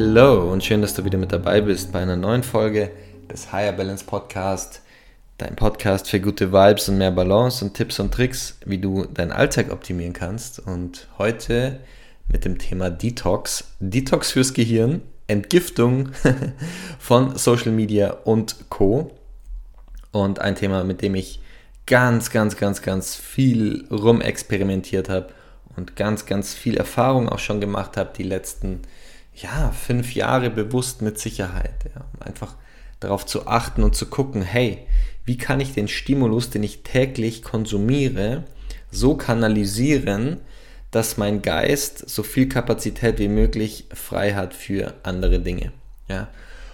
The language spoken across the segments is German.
Hallo und schön, dass du wieder mit dabei bist bei einer neuen Folge des Higher Balance Podcast, dein Podcast für gute Vibes und mehr Balance und Tipps und Tricks, wie du deinen Alltag optimieren kannst. Und heute mit dem Thema Detox. Detox fürs Gehirn, Entgiftung von Social Media und Co. Und ein Thema, mit dem ich ganz, ganz, ganz, ganz viel rumexperimentiert habe und ganz, ganz viel Erfahrung auch schon gemacht habe die letzten ja, fünf Jahre bewusst mit Sicherheit. Ja, um einfach darauf zu achten und zu gucken, hey, wie kann ich den Stimulus, den ich täglich konsumiere, so kanalisieren, dass mein Geist so viel Kapazität wie möglich frei hat für andere Dinge. Ja?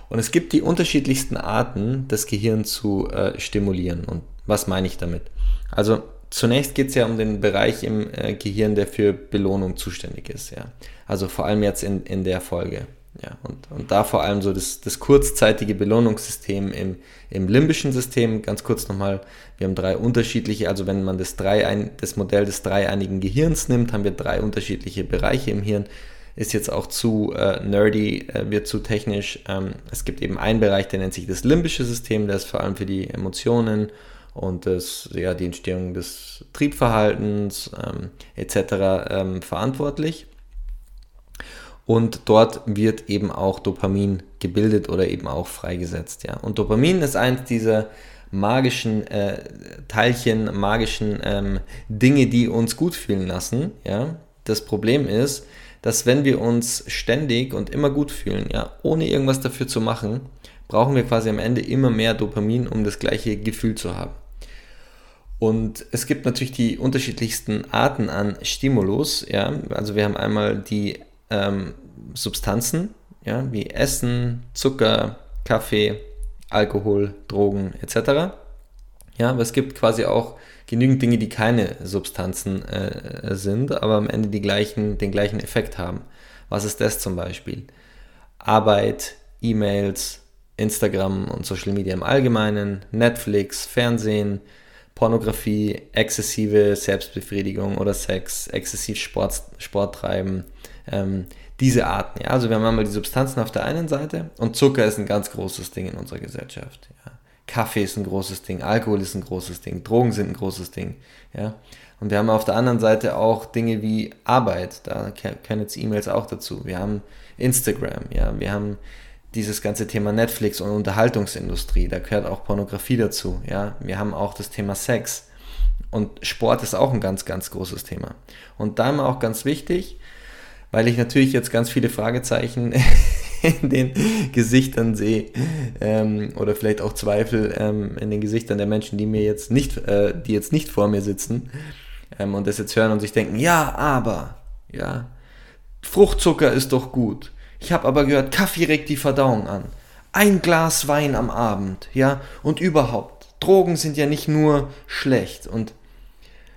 Und es gibt die unterschiedlichsten Arten, das Gehirn zu äh, stimulieren. Und was meine ich damit? Also zunächst geht es ja um den Bereich im äh, Gehirn, der für Belohnung zuständig ist. Ja? Also vor allem jetzt in, in der Folge. Ja, und, und da vor allem so das, das kurzzeitige Belohnungssystem im, im limbischen System. Ganz kurz nochmal, wir haben drei unterschiedliche, also wenn man das, drei, das Modell des dreieinigen Gehirns nimmt, haben wir drei unterschiedliche Bereiche im Hirn. Ist jetzt auch zu äh, nerdy, äh, wird zu technisch. Ähm, es gibt eben einen Bereich, der nennt sich das limbische System, der ist vor allem für die Emotionen und das, ja, die Entstehung des Triebverhaltens ähm, etc. Ähm, verantwortlich. Und dort wird eben auch Dopamin gebildet oder eben auch freigesetzt. Ja. Und Dopamin ist eins dieser magischen äh, Teilchen, magischen ähm, Dinge, die uns gut fühlen lassen. Ja. Das Problem ist, dass wenn wir uns ständig und immer gut fühlen, ja, ohne irgendwas dafür zu machen, brauchen wir quasi am Ende immer mehr Dopamin, um das gleiche Gefühl zu haben. Und es gibt natürlich die unterschiedlichsten Arten an Stimulus. Ja? Also wir haben einmal die ähm, Substanzen, ja, wie Essen, Zucker, Kaffee, Alkohol, Drogen etc. Ja, aber es gibt quasi auch genügend Dinge, die keine Substanzen äh, sind, aber am Ende die gleichen, den gleichen Effekt haben. Was ist das zum Beispiel? Arbeit, E-Mails, Instagram und Social Media im Allgemeinen, Netflix, Fernsehen, Pornografie, exzessive Selbstbefriedigung oder Sex, exzessiv Sport, Sport treiben, ähm, diese Arten. Ja? Also wir haben einmal die Substanzen auf der einen Seite und Zucker ist ein ganz großes Ding in unserer Gesellschaft. Ja? Kaffee ist ein großes Ding, Alkohol ist ein großes Ding, Drogen sind ein großes Ding. Ja? Und wir haben auf der anderen Seite auch Dinge wie Arbeit, da können jetzt E-Mails auch dazu. Wir haben Instagram, ja, wir haben dieses ganze Thema Netflix und Unterhaltungsindustrie, da gehört auch Pornografie dazu, ja. Wir haben auch das Thema Sex und Sport ist auch ein ganz, ganz großes Thema. Und da immer auch ganz wichtig, weil ich natürlich jetzt ganz viele Fragezeichen in den Gesichtern sehe ähm, oder vielleicht auch Zweifel ähm, in den Gesichtern der Menschen, die mir jetzt nicht, äh, die jetzt nicht vor mir sitzen ähm, und das jetzt hören und sich denken, ja, aber, ja, Fruchtzucker ist doch gut ich habe aber gehört, Kaffee regt die Verdauung an. Ein Glas Wein am Abend, ja, und überhaupt. Drogen sind ja nicht nur schlecht und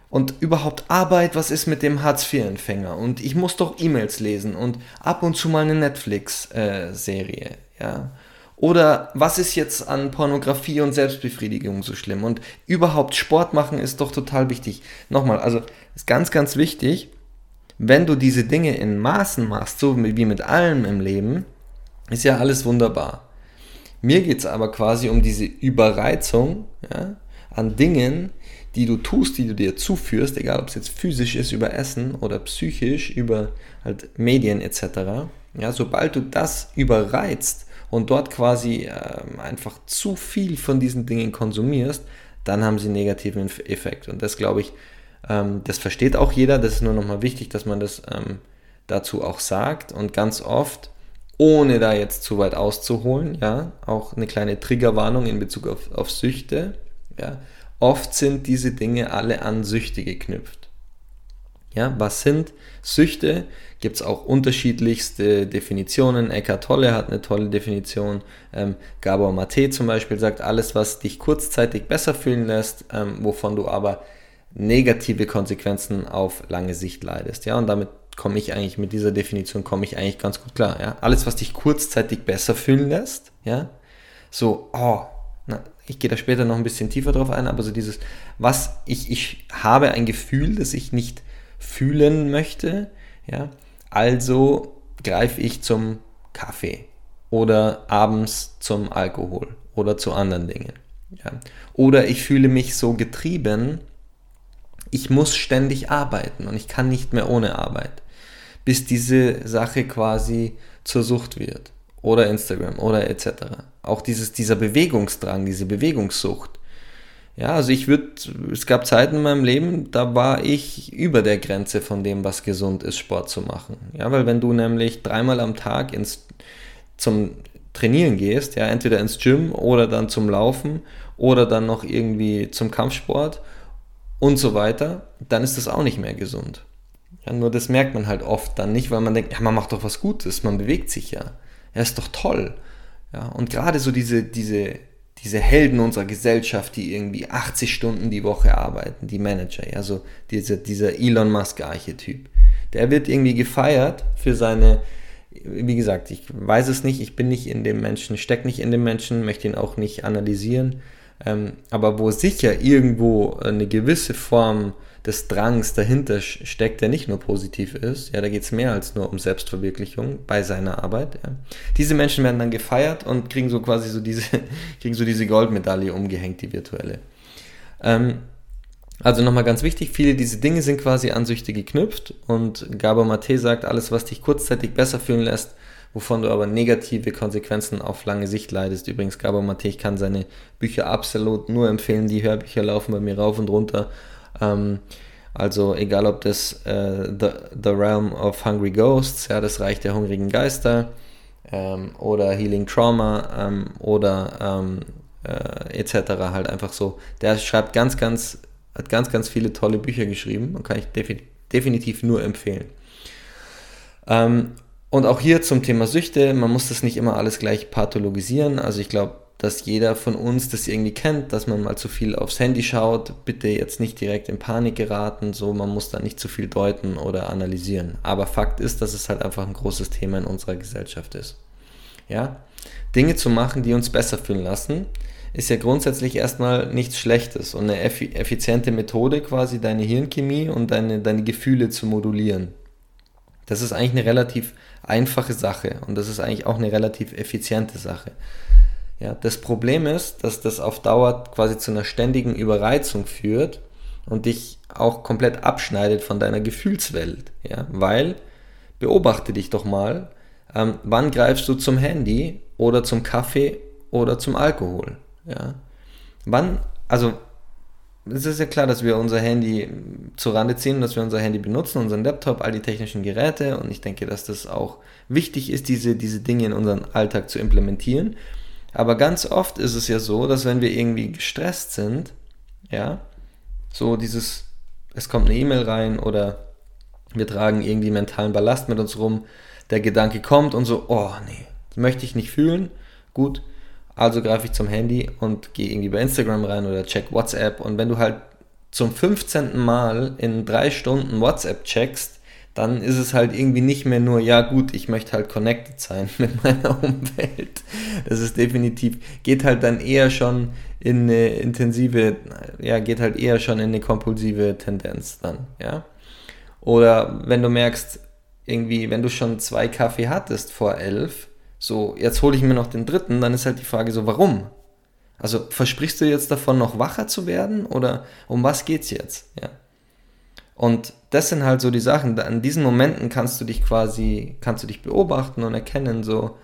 und überhaupt Arbeit, was ist mit dem Hartz-IV-Empfänger? Und ich muss doch E-Mails lesen und ab und zu mal eine Netflix-Serie, äh, ja. Oder was ist jetzt an Pornografie und Selbstbefriedigung so schlimm? Und überhaupt Sport machen ist doch total wichtig. Nochmal, also ist ganz, ganz wichtig, wenn du diese Dinge in Maßen machst, so wie mit allem im Leben, ist ja alles wunderbar. Mir geht es aber quasi um diese Überreizung ja, an Dingen, die du tust, die du dir zuführst, egal ob es jetzt physisch ist über Essen oder psychisch über halt Medien etc. Ja, sobald du das überreizt und dort quasi äh, einfach zu viel von diesen Dingen konsumierst, dann haben sie einen negativen Effekt. Und das glaube ich, ähm, das versteht auch jeder, das ist nur nochmal wichtig, dass man das ähm, dazu auch sagt und ganz oft, ohne da jetzt zu weit auszuholen, ja, auch eine kleine Triggerwarnung in Bezug auf, auf Süchte, Ja? Oft sind diese Dinge alle an Süchte geknüpft. Ja, was sind Süchte? Gibt es auch unterschiedlichste Definitionen. Eckhart Tolle hat eine tolle Definition. Ähm, Gabor Mate zum Beispiel sagt, alles, was dich kurzzeitig besser fühlen lässt, ähm, wovon du aber negative Konsequenzen auf lange Sicht leidest. Ja, und damit komme ich eigentlich mit dieser Definition komme ich eigentlich ganz gut klar. Ja, alles, was dich kurzzeitig besser fühlen lässt, ja, so, oh, na, ich gehe da später noch ein bisschen tiefer drauf ein, aber so dieses, was ich, ich habe ein Gefühl, das ich nicht fühlen möchte, ja, also greife ich zum Kaffee oder abends zum Alkohol oder zu anderen Dingen. Ja. Oder ich fühle mich so getrieben, ich muss ständig arbeiten und ich kann nicht mehr ohne Arbeit, bis diese Sache quasi zur Sucht wird. Oder Instagram oder etc. Auch dieses, dieser Bewegungsdrang, diese Bewegungssucht. Ja, also ich würde, es gab Zeiten in meinem Leben, da war ich über der Grenze von dem, was gesund ist, Sport zu machen. Ja, weil wenn du nämlich dreimal am Tag ins, zum Trainieren gehst, ja, entweder ins Gym oder dann zum Laufen oder dann noch irgendwie zum Kampfsport und so weiter, dann ist das auch nicht mehr gesund. Ja, nur das merkt man halt oft dann nicht, weil man denkt, ja, man macht doch was Gutes, man bewegt sich ja. Ja, ist doch toll. Ja, und gerade so diese, diese diese Helden unserer Gesellschaft, die irgendwie 80 Stunden die Woche arbeiten, die Manager, ja, so dieser, dieser Elon Musk-Archetyp. Der wird irgendwie gefeiert für seine, wie gesagt, ich weiß es nicht, ich bin nicht in dem Menschen, stecke nicht in dem Menschen, möchte ihn auch nicht analysieren, aber wo sicher irgendwo eine gewisse Form des Drangs dahinter steckt, der nicht nur positiv ist. Ja, da geht es mehr als nur um Selbstverwirklichung bei seiner Arbeit. Ja. Diese Menschen werden dann gefeiert und kriegen so quasi so diese, kriegen so diese Goldmedaille umgehängt, die virtuelle. Ähm, also nochmal ganz wichtig, viele dieser Dinge sind quasi an Süchte geknüpft und Gabor Mate sagt, alles, was dich kurzzeitig besser fühlen lässt, wovon du aber negative Konsequenzen auf lange Sicht leidest. Übrigens, Gabor Mate, ich kann seine Bücher absolut nur empfehlen, die Hörbücher laufen bei mir rauf und runter ähm, also egal ob das äh, The, The Realm of Hungry Ghosts, ja, das Reich der hungrigen Geister, ähm, oder Healing Trauma ähm, oder ähm, äh, etc. halt einfach so. Der schreibt ganz, ganz, hat ganz, ganz viele tolle Bücher geschrieben und kann ich defi definitiv nur empfehlen. Ähm, und auch hier zum Thema Süchte, man muss das nicht immer alles gleich pathologisieren. Also ich glaube, dass jeder von uns das irgendwie kennt, dass man mal zu viel aufs Handy schaut. Bitte jetzt nicht direkt in Panik geraten, so man muss da nicht zu viel deuten oder analysieren. Aber Fakt ist, dass es halt einfach ein großes Thema in unserer Gesellschaft ist. Ja? Dinge zu machen, die uns besser fühlen lassen, ist ja grundsätzlich erstmal nichts Schlechtes und eine effiziente Methode quasi deine Hirnchemie und deine, deine Gefühle zu modulieren. Das ist eigentlich eine relativ einfache Sache und das ist eigentlich auch eine relativ effiziente Sache. Ja, das Problem ist, dass das auf Dauer quasi zu einer ständigen Überreizung führt und dich auch komplett abschneidet von deiner Gefühlswelt. Ja, weil, beobachte dich doch mal, ähm, wann greifst du zum Handy oder zum Kaffee oder zum Alkohol? Ja, wann, also es ist ja klar, dass wir unser Handy zur Rande ziehen, dass wir unser Handy benutzen, unseren Laptop, all die technischen Geräte und ich denke, dass das auch wichtig ist, diese, diese Dinge in unseren Alltag zu implementieren. Aber ganz oft ist es ja so, dass wenn wir irgendwie gestresst sind, ja, so dieses, es kommt eine E-Mail rein oder wir tragen irgendwie mentalen Ballast mit uns rum, der Gedanke kommt und so, oh nee, das möchte ich nicht fühlen, gut, also greife ich zum Handy und gehe irgendwie bei Instagram rein oder check WhatsApp und wenn du halt zum 15. Mal in drei Stunden WhatsApp checkst, dann ist es halt irgendwie nicht mehr nur, ja gut, ich möchte halt connected sein mit meiner Umwelt. Das ist definitiv, geht halt dann eher schon in eine intensive, ja, geht halt eher schon in eine kompulsive Tendenz dann, ja. Oder wenn du merkst, irgendwie, wenn du schon zwei Kaffee hattest vor elf, so, jetzt hole ich mir noch den dritten, dann ist halt die Frage so, warum? Also versprichst du jetzt davon, noch wacher zu werden oder um was geht's jetzt? Ja. Und das sind halt so die Sachen, an diesen Momenten kannst du dich quasi, kannst du dich beobachten und erkennen, so,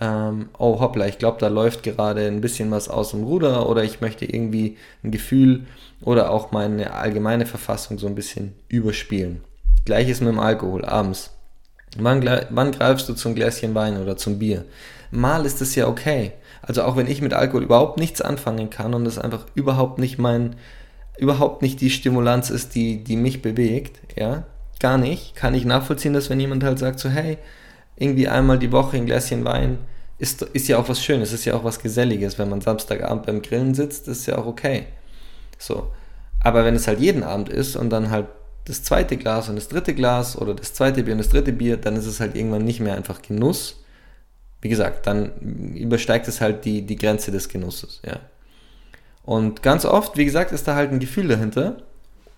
ähm, oh hoppla, ich glaube, da läuft gerade ein bisschen was aus dem Ruder oder ich möchte irgendwie ein Gefühl oder auch meine allgemeine Verfassung so ein bisschen überspielen. Gleiches mit dem Alkohol abends. Wann, wann greifst du zum Gläschen Wein oder zum Bier? Mal ist es ja okay, Also auch wenn ich mit Alkohol überhaupt nichts anfangen kann und es einfach überhaupt nicht mein, überhaupt nicht die Stimulanz ist, die, die mich bewegt, ja, gar nicht, kann ich nachvollziehen, dass wenn jemand halt sagt so, hey, irgendwie einmal die Woche ein Gläschen Wein, ist, ist ja auch was Schönes, ist ja auch was Geselliges, wenn man Samstagabend beim Grillen sitzt, ist ja auch okay. So. Aber wenn es halt jeden Abend ist und dann halt das zweite Glas und das dritte Glas oder das zweite Bier und das dritte Bier, dann ist es halt irgendwann nicht mehr einfach Genuss. Wie gesagt, dann übersteigt es halt die, die Grenze des Genusses, ja. Und ganz oft, wie gesagt, ist da halt ein Gefühl dahinter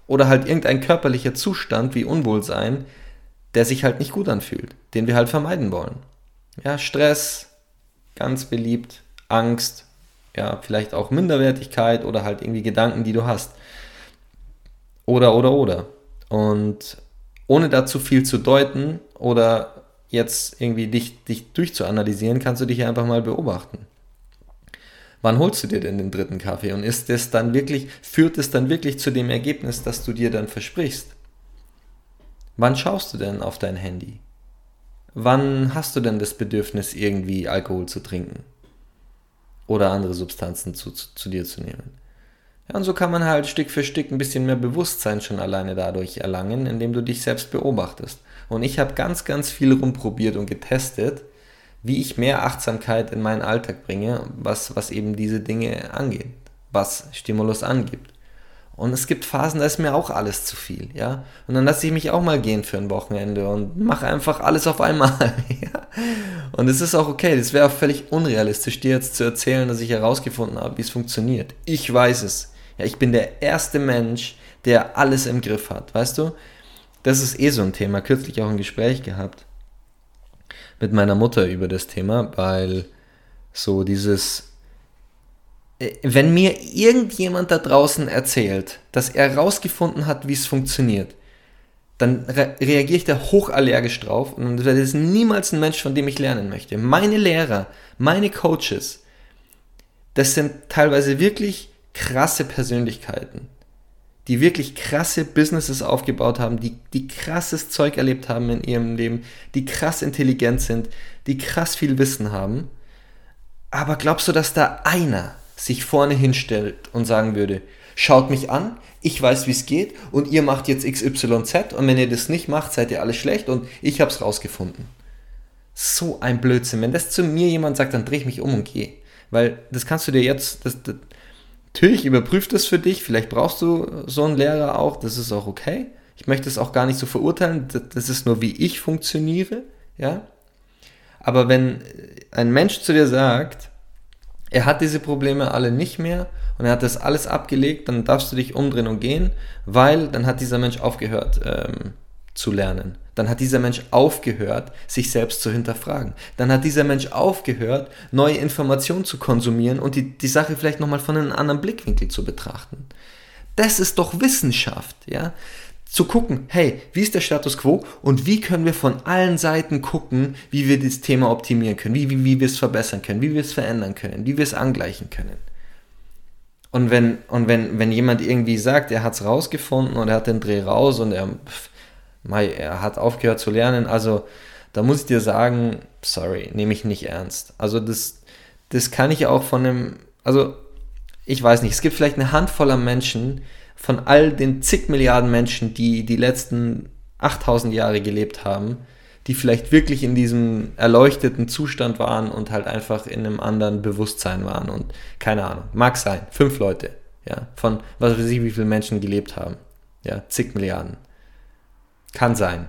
oder halt irgendein körperlicher Zustand wie Unwohlsein, der sich halt nicht gut anfühlt, den wir halt vermeiden wollen. Ja, Stress, ganz beliebt, Angst, ja, vielleicht auch Minderwertigkeit oder halt irgendwie Gedanken, die du hast. Oder, oder, oder. Und ohne dazu viel zu deuten oder jetzt irgendwie dich, dich durchzuanalysieren, kannst du dich einfach mal beobachten. Wann holst du dir denn den dritten Kaffee? Und ist es dann wirklich, führt es dann wirklich zu dem Ergebnis, das du dir dann versprichst? Wann schaust du denn auf dein Handy? Wann hast du denn das Bedürfnis, irgendwie Alkohol zu trinken? Oder andere Substanzen zu, zu, zu dir zu nehmen? Ja, und so kann man halt Stück für Stück ein bisschen mehr Bewusstsein schon alleine dadurch erlangen, indem du dich selbst beobachtest. Und ich habe ganz, ganz viel rumprobiert und getestet, wie ich mehr Achtsamkeit in meinen Alltag bringe, was, was eben diese Dinge angeht, was Stimulus angibt. Und es gibt Phasen, da ist mir auch alles zu viel, ja. Und dann lasse ich mich auch mal gehen für ein Wochenende und mache einfach alles auf einmal, ja. Und es ist auch okay, das wäre auch völlig unrealistisch, dir jetzt zu erzählen, dass ich herausgefunden habe, wie es funktioniert. Ich weiß es. Ja, ich bin der erste Mensch, der alles im Griff hat, weißt du? Das ist eh so ein Thema. Kürzlich auch ein Gespräch gehabt mit meiner Mutter über das Thema, weil so dieses äh, wenn mir irgendjemand da draußen erzählt, dass er herausgefunden hat, wie es funktioniert, dann re reagiere ich da hochallergisch drauf und das ist niemals ein Mensch, von dem ich lernen möchte. Meine Lehrer, meine Coaches, das sind teilweise wirklich krasse Persönlichkeiten, die wirklich krasse Businesses aufgebaut haben, die, die krasses Zeug erlebt haben in ihrem Leben, die krass intelligent sind, die krass viel Wissen haben. Aber glaubst du, dass da einer sich vorne hinstellt und sagen würde, schaut mich an, ich weiß, wie es geht und ihr macht jetzt XYZ und wenn ihr das nicht macht, seid ihr alle schlecht und ich habe es rausgefunden. So ein Blödsinn. Wenn das zu mir jemand sagt, dann drehe ich mich um und gehe. Weil das kannst du dir jetzt, das, das, natürlich überprüft das für dich, vielleicht brauchst du so einen Lehrer auch, das ist auch okay. Ich möchte es auch gar nicht so verurteilen, das ist nur, wie ich funktioniere, ja. Aber wenn ein Mensch zu dir sagt, er hat diese Probleme alle nicht mehr und er hat das alles abgelegt, dann darfst du dich umdrehen und gehen, weil dann hat dieser Mensch aufgehört ähm, zu lernen. Dann hat dieser Mensch aufgehört, sich selbst zu hinterfragen. Dann hat dieser Mensch aufgehört, neue Informationen zu konsumieren und die, die Sache vielleicht nochmal von einem anderen Blickwinkel zu betrachten. Das ist doch Wissenschaft, ja zu gucken, hey, wie ist der Status quo und wie können wir von allen Seiten gucken, wie wir das Thema optimieren können, wie, wie, wie wir es verbessern können, wie wir es verändern können, wie wir es angleichen können. Und wenn, und wenn, wenn jemand irgendwie sagt, er hat es rausgefunden und er hat den Dreh raus und er, pff, er hat aufgehört zu lernen, also da muss ich dir sagen, sorry, nehme ich nicht ernst. Also das, das kann ich auch von einem, also ich weiß nicht, es gibt vielleicht eine Handvoll an Menschen, von all den zig Milliarden Menschen, die die letzten 8000 Jahre gelebt haben, die vielleicht wirklich in diesem erleuchteten Zustand waren und halt einfach in einem anderen Bewusstsein waren und keine Ahnung, mag sein, fünf Leute, ja, von was weiß ich, wie viele Menschen gelebt haben, ja, zig Milliarden. Kann sein.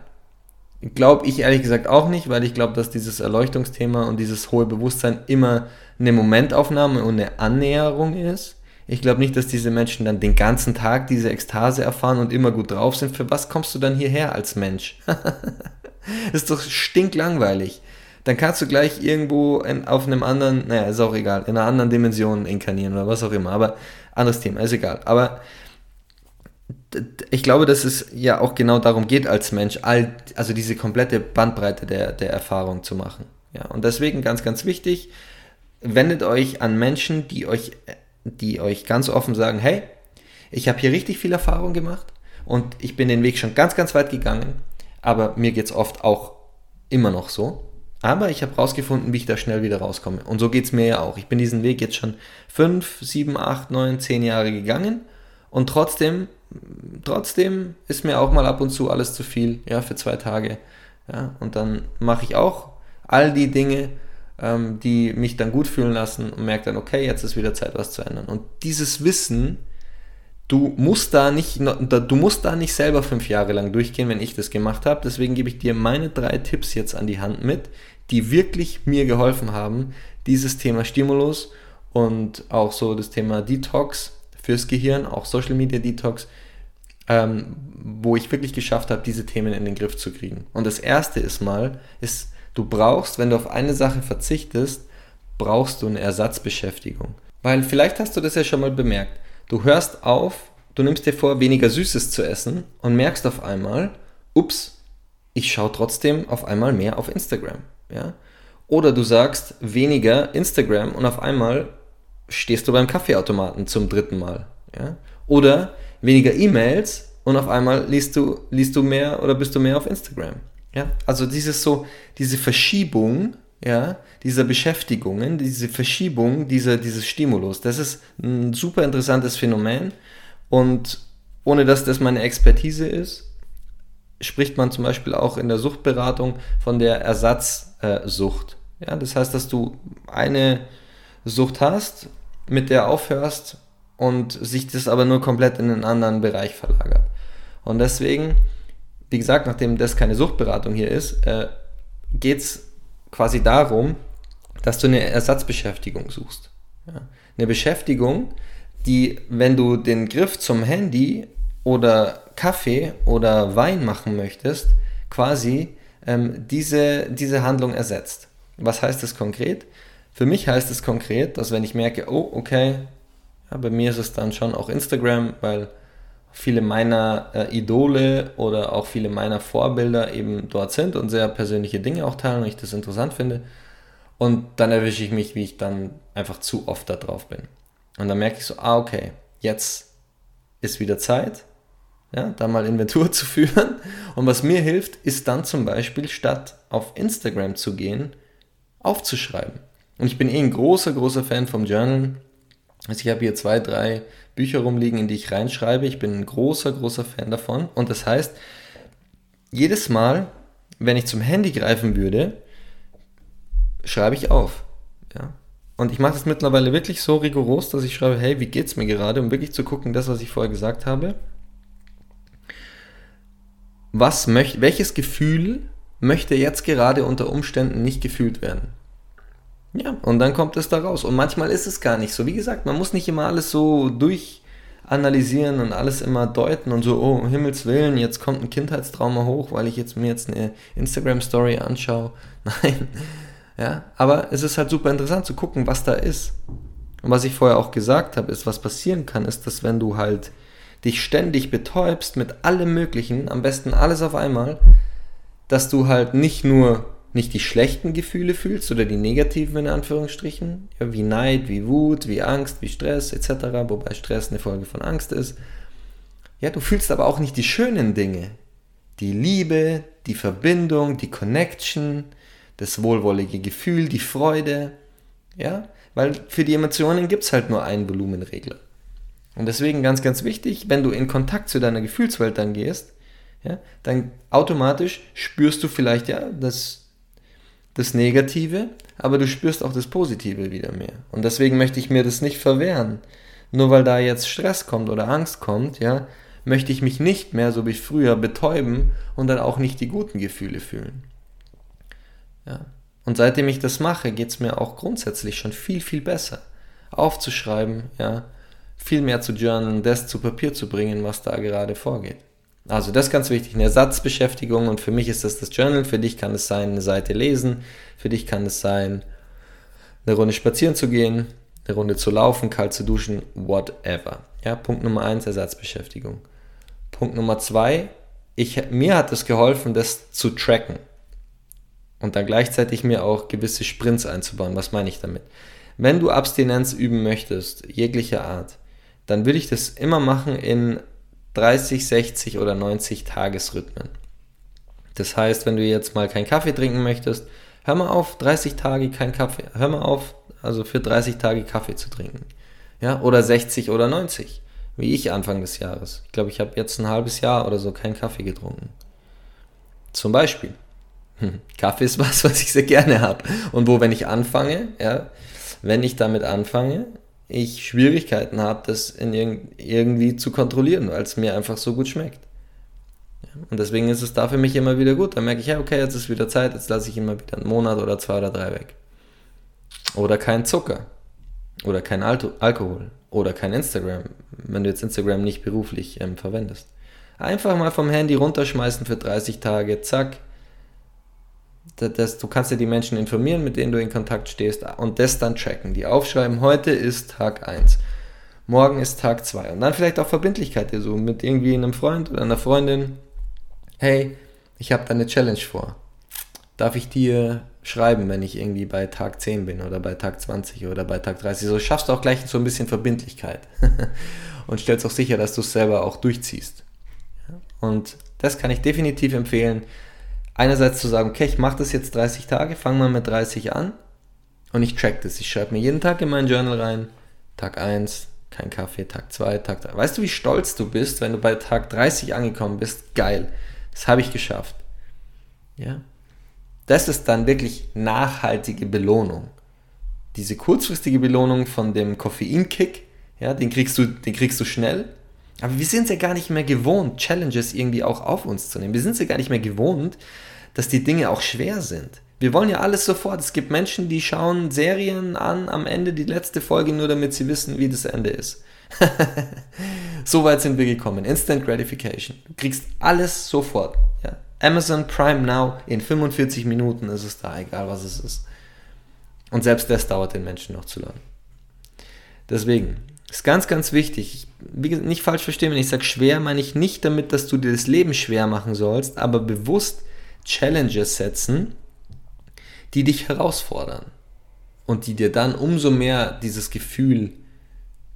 Glaube ich ehrlich gesagt auch nicht, weil ich glaube, dass dieses Erleuchtungsthema und dieses hohe Bewusstsein immer eine Momentaufnahme und eine Annäherung ist ich glaube nicht, dass diese Menschen dann den ganzen Tag diese Ekstase erfahren und immer gut drauf sind. Für was kommst du dann hierher als Mensch? ist doch stinklangweilig. Dann kannst du gleich irgendwo in, auf einem anderen, naja, ist auch egal, in einer anderen Dimension inkarnieren oder was auch immer. Aber anderes Thema, ist egal. Aber ich glaube, dass es ja auch genau darum geht, als Mensch, all, also diese komplette Bandbreite der, der Erfahrung zu machen. Ja, und deswegen ganz, ganz wichtig, wendet euch an Menschen, die euch die euch ganz offen sagen, hey, ich habe hier richtig viel Erfahrung gemacht und ich bin den Weg schon ganz, ganz weit gegangen, aber mir geht es oft auch immer noch so. Aber ich habe rausgefunden, wie ich da schnell wieder rauskomme. Und so geht es mir ja auch. Ich bin diesen Weg jetzt schon fünf, sieben, acht, neun, zehn Jahre gegangen. Und trotzdem, trotzdem ist mir auch mal ab und zu alles zu viel, ja, für zwei Tage. Ja, und dann mache ich auch all die Dinge, ähm, die mich dann gut fühlen lassen und merke dann, okay, jetzt ist wieder Zeit, was zu ändern. Und dieses Wissen, du musst da nicht, du musst da nicht selber fünf Jahre lang durchgehen, wenn ich das gemacht habe. Deswegen gebe ich dir meine drei Tipps jetzt an die Hand mit, die wirklich mir geholfen haben, dieses Thema Stimulus und auch so das Thema Detox fürs Gehirn, auch Social Media Detox, ähm, wo ich wirklich geschafft habe, diese Themen in den Griff zu kriegen. Und das erste ist mal, ist, du brauchst, wenn du auf eine Sache verzichtest, brauchst du eine Ersatzbeschäftigung. Weil vielleicht hast du das ja schon mal bemerkt. Du hörst auf, du nimmst dir vor, weniger Süßes zu essen und merkst auf einmal, ups, ich schaue trotzdem auf einmal mehr auf Instagram. Ja? Oder du sagst weniger Instagram und auf einmal stehst du beim Kaffeeautomaten zum dritten Mal. Ja? Oder weniger E-Mails und auf einmal liest du, liest du mehr oder bist du mehr auf Instagram. Ja? Also dieses so, diese Verschiebung ja, dieser Beschäftigungen, diese Verschiebung dieser, dieses Stimulus, das ist ein super interessantes Phänomen und ohne dass das meine Expertise ist, spricht man zum Beispiel auch in der Suchtberatung von der Ersatzsucht. Ja, das heißt, dass du eine Sucht hast, mit der aufhörst und sich das aber nur komplett in einen anderen Bereich verlagert. Und deswegen, wie gesagt, nachdem das keine Suchtberatung hier ist, äh, geht es quasi darum, dass du eine Ersatzbeschäftigung suchst. Ja. Eine Beschäftigung, die, wenn du den Griff zum Handy oder Kaffee oder Wein machen möchtest, quasi ähm, diese, diese Handlung ersetzt. Was heißt das konkret? Für mich heißt es konkret, dass wenn ich merke, oh, okay, ja, bei mir ist es dann schon auch Instagram, weil viele meiner äh, Idole oder auch viele meiner Vorbilder eben dort sind und sehr persönliche Dinge auch teilen und ich das interessant finde. Und dann erwische ich mich, wie ich dann einfach zu oft da drauf bin. Und dann merke ich so, ah, okay, jetzt ist wieder Zeit, ja, da mal Inventur zu führen. Und was mir hilft, ist dann zum Beispiel, statt auf Instagram zu gehen, aufzuschreiben. Und ich bin eh ein großer, großer Fan vom Journal. Also ich habe hier zwei, drei Bücher rumliegen, in die ich reinschreibe. Ich bin ein großer, großer Fan davon. Und das heißt, jedes Mal, wenn ich zum Handy greifen würde, schreibe ich auf. Ja? Und ich mache das mittlerweile wirklich so rigoros, dass ich schreibe, hey, wie geht's mir gerade, um wirklich zu gucken, das, was ich vorher gesagt habe. Was möcht, welches Gefühl möchte jetzt gerade unter Umständen nicht gefühlt werden? Ja, und dann kommt es da raus. Und manchmal ist es gar nicht so. Wie gesagt, man muss nicht immer alles so durchanalysieren und alles immer deuten und so, oh, um Himmels Willen, jetzt kommt ein Kindheitstrauma hoch, weil ich jetzt mir jetzt eine Instagram-Story anschaue. Nein. Ja, aber es ist halt super interessant zu gucken, was da ist. Und was ich vorher auch gesagt habe, ist, was passieren kann, ist, dass wenn du halt dich ständig betäubst mit allem Möglichen, am besten alles auf einmal, dass du halt nicht nur nicht die schlechten Gefühle fühlst oder die negativen in Anführungsstrichen, ja, wie Neid, wie Wut, wie Angst, wie Stress etc., wobei Stress eine Folge von Angst ist. Ja, du fühlst aber auch nicht die schönen Dinge, die Liebe, die Verbindung, die Connection, das wohlwollige Gefühl, die Freude, ja, weil für die Emotionen gibt es halt nur einen Volumenregler. Und deswegen ganz, ganz wichtig, wenn du in Kontakt zu deiner Gefühlswelt dann gehst, ja, dann automatisch spürst du vielleicht ja das das Negative, aber du spürst auch das Positive wieder mehr. Und deswegen möchte ich mir das nicht verwehren. Nur weil da jetzt Stress kommt oder Angst kommt, ja, möchte ich mich nicht mehr so wie früher betäuben und dann auch nicht die guten Gefühle fühlen. Ja. Und seitdem ich das mache, geht es mir auch grundsätzlich schon viel, viel besser. Aufzuschreiben, ja, viel mehr zu journalen, das zu Papier zu bringen, was da gerade vorgeht. Also das ist ganz wichtig, eine Ersatzbeschäftigung und für mich ist das das Journal, für dich kann es sein, eine Seite lesen, für dich kann es sein, eine Runde spazieren zu gehen, eine Runde zu laufen, kalt zu duschen, whatever. Ja, Punkt Nummer eins, Ersatzbeschäftigung. Punkt Nummer zwei, ich, mir hat es geholfen, das zu tracken und dann gleichzeitig mir auch gewisse Sprints einzubauen. Was meine ich damit? Wenn du Abstinenz üben möchtest, jeglicher Art, dann würde ich das immer machen in 30, 60 oder 90 Tagesrhythmen. Das heißt, wenn du jetzt mal keinen Kaffee trinken möchtest, Hör mal auf, 30 Tage kein Kaffee. Hör mal auf, also für 30 Tage Kaffee zu trinken. Ja, oder 60 oder 90, wie ich Anfang des Jahres. Ich glaube, ich habe jetzt ein halbes Jahr oder so keinen Kaffee getrunken. Zum Beispiel. Hm, Kaffee ist was, was ich sehr gerne habe. Und wo, wenn ich anfange, ja, wenn ich damit anfange, ich Schwierigkeiten habe, das in irg irgendwie zu kontrollieren, weil es mir einfach so gut schmeckt. Und deswegen ist es da für mich immer wieder gut. Dann merke ich, ja, okay, jetzt ist wieder Zeit, jetzt lasse ich immer wieder einen Monat oder zwei oder drei weg. Oder kein Zucker. Oder kein Alto Alkohol. Oder kein Instagram, wenn du jetzt Instagram nicht beruflich ähm, verwendest. Einfach mal vom Handy runterschmeißen für 30 Tage, zack. Das, du kannst ja die Menschen informieren, mit denen du in Kontakt stehst und das dann tracken. Die aufschreiben, heute ist Tag 1 morgen ist Tag 2. Und dann vielleicht auch Verbindlichkeit dir so mit irgendwie einem Freund oder einer Freundin hey, ich habe da eine Challenge vor. Darf ich dir schreiben, wenn ich irgendwie bei Tag 10 bin oder bei Tag 20 oder bei Tag 30? So schaffst du auch gleich so ein bisschen Verbindlichkeit und stellst auch sicher, dass du es selber auch durchziehst. Und das kann ich definitiv empfehlen. Einerseits zu sagen, okay, ich mache das jetzt 30 Tage, fange mal mit 30 an und ich track das. Ich schreibe mir jeden Tag in mein Journal rein, Tag 1, kein Kaffee, Tag 2, Tag 3. Weißt du, wie stolz du bist, wenn du bei Tag 30 angekommen bist? Geil. Das habe ich geschafft. Ja? Das ist dann wirklich nachhaltige Belohnung. Diese kurzfristige Belohnung von dem Koffeinkick, ja, den kriegst du, den kriegst du schnell. Aber wir sind es ja gar nicht mehr gewohnt, Challenges irgendwie auch auf uns zu nehmen. Wir sind es ja gar nicht mehr gewohnt, dass die Dinge auch schwer sind. Wir wollen ja alles sofort. Es gibt Menschen, die schauen Serien an am Ende die letzte Folge nur, damit sie wissen, wie das Ende ist. so weit sind wir gekommen. Instant Gratification. Du kriegst alles sofort. Ja. Amazon Prime Now in 45 Minuten ist es da, egal was es ist. Und selbst das dauert den Menschen noch zu lernen. Deswegen ist ganz, ganz wichtig. Wie gesagt, nicht falsch verstehen, wenn ich sage schwer, meine ich nicht damit, dass du dir das Leben schwer machen sollst, aber bewusst Challenges setzen, die dich herausfordern und die dir dann umso mehr dieses Gefühl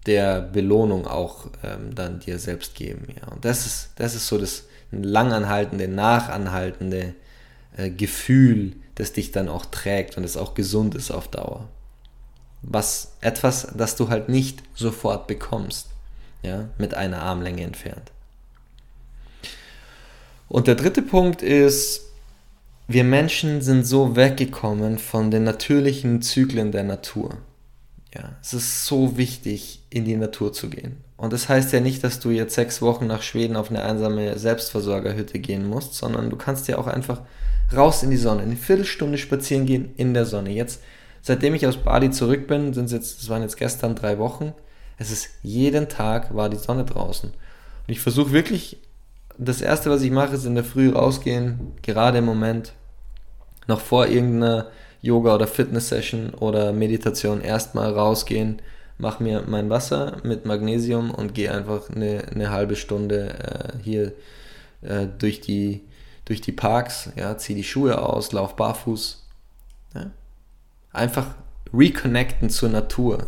der Belohnung auch ähm, dann dir selbst geben. Ja. Und das ist, das ist so das langanhaltende, nachanhaltende äh, Gefühl, das dich dann auch trägt und das auch gesund ist auf Dauer. Was etwas, das du halt nicht sofort bekommst, ja, mit einer Armlänge entfernt. Und der dritte Punkt ist, wir Menschen sind so weggekommen von den natürlichen Zyklen der Natur. Ja, es ist so wichtig, in die Natur zu gehen. Und das heißt ja nicht, dass du jetzt sechs Wochen nach Schweden auf eine einsame Selbstversorgerhütte gehen musst, sondern du kannst ja auch einfach raus in die Sonne, eine Viertelstunde spazieren gehen in der Sonne. Jetzt, seitdem ich aus Bali zurück bin, sind jetzt, das waren jetzt gestern drei Wochen, es ist jeden Tag war die Sonne draußen. Und ich versuche wirklich, das erste, was ich mache, ist in der Früh rausgehen, gerade im Moment, noch vor irgendeiner Yoga- oder Fitness-Session oder Meditation erstmal rausgehen, mach mir mein Wasser mit Magnesium und gehe einfach eine, eine halbe Stunde äh, hier äh, durch, die, durch die Parks, ja, zieh die Schuhe aus, lauf barfuß. Ja? Einfach reconnecten zur Natur.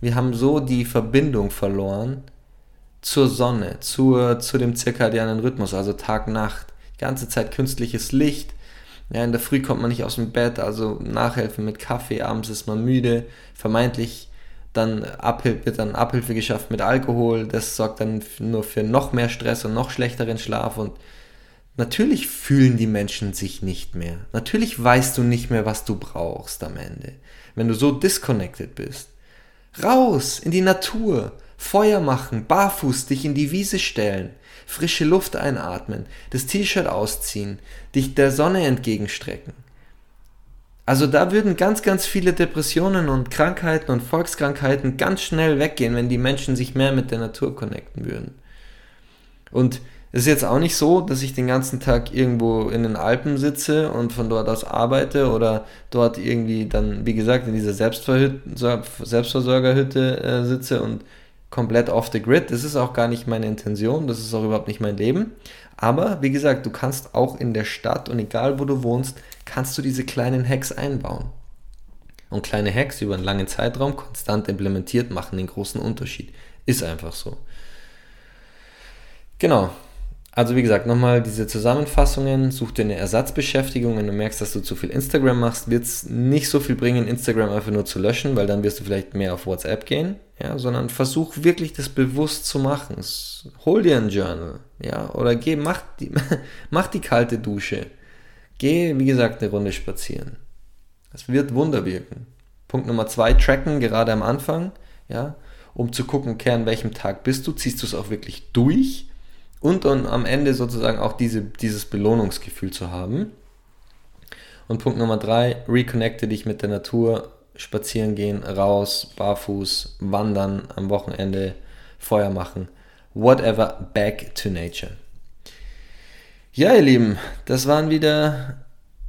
Wir haben so die Verbindung verloren zur Sonne, zur, zu dem zirkadianen Rhythmus, also Tag-Nacht. Die ganze Zeit künstliches Licht, ja, in der Früh kommt man nicht aus dem Bett, also nachhelfen mit Kaffee, abends ist man müde, vermeintlich dann Abhil wird dann Abhilfe geschafft mit Alkohol, das sorgt dann nur für noch mehr Stress und noch schlechteren Schlaf und natürlich fühlen die Menschen sich nicht mehr. Natürlich weißt du nicht mehr, was du brauchst am Ende, wenn du so disconnected bist. Raus in die Natur, Feuer machen, barfuß dich in die Wiese stellen, frische Luft einatmen, das T-Shirt ausziehen, dich der Sonne entgegenstrecken. Also da würden ganz, ganz viele Depressionen und Krankheiten und Volkskrankheiten ganz schnell weggehen, wenn die Menschen sich mehr mit der Natur connecten würden. Und es ist jetzt auch nicht so, dass ich den ganzen Tag irgendwo in den Alpen sitze und von dort aus arbeite oder dort irgendwie dann, wie gesagt, in dieser Selbstversorgerhütte äh, sitze und komplett off the grid. Das ist auch gar nicht meine Intention, das ist auch überhaupt nicht mein Leben. Aber wie gesagt, du kannst auch in der Stadt und egal wo du wohnst, kannst du diese kleinen Hacks einbauen. Und kleine Hacks über einen langen Zeitraum konstant implementiert machen den großen Unterschied. Ist einfach so. Genau. Also wie gesagt, nochmal diese Zusammenfassungen, such dir eine Ersatzbeschäftigung, wenn du merkst, dass du zu viel Instagram machst, wird es nicht so viel bringen, Instagram einfach nur zu löschen, weil dann wirst du vielleicht mehr auf WhatsApp gehen, ja, sondern versuch wirklich das bewusst zu machen. Hol dir ein Journal, ja, oder geh, mach die, mach die kalte Dusche. Geh, wie gesagt, eine Runde spazieren. Es wird Wunder wirken. Punkt Nummer zwei, tracken, gerade am Anfang, ja, um zu gucken, okay, an welchem Tag bist du, ziehst du es auch wirklich durch und dann am Ende sozusagen auch diese, dieses Belohnungsgefühl zu haben. Und Punkt Nummer drei, reconnecte dich mit der Natur, spazieren gehen, raus, barfuß, wandern am Wochenende, Feuer machen, whatever, back to nature. Ja, ihr Lieben, das waren wieder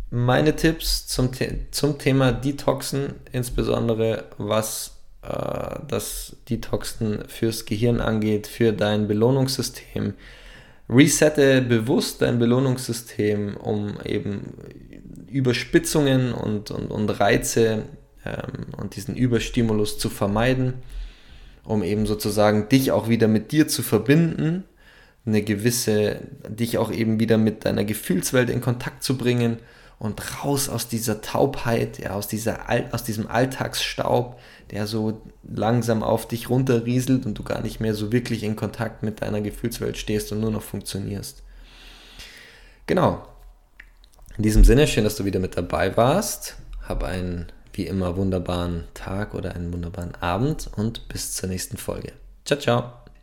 meine Tipps zum, zum Thema Detoxen, insbesondere was äh, das Detoxen fürs Gehirn angeht, für dein Belohnungssystem. Resette bewusst dein Belohnungssystem, um eben Überspitzungen und, und, und Reize ähm, und diesen Überstimulus zu vermeiden, um eben sozusagen dich auch wieder mit dir zu verbinden, eine gewisse, dich auch eben wieder mit deiner Gefühlswelt in Kontakt zu bringen und raus aus dieser Taubheit, ja, aus, dieser, aus diesem Alltagsstaub, der so langsam auf dich runterrieselt und du gar nicht mehr so wirklich in Kontakt mit deiner Gefühlswelt stehst und nur noch funktionierst. Genau. In diesem Sinne, schön, dass du wieder mit dabei warst. Hab einen wie immer wunderbaren Tag oder einen wunderbaren Abend und bis zur nächsten Folge. Ciao, ciao.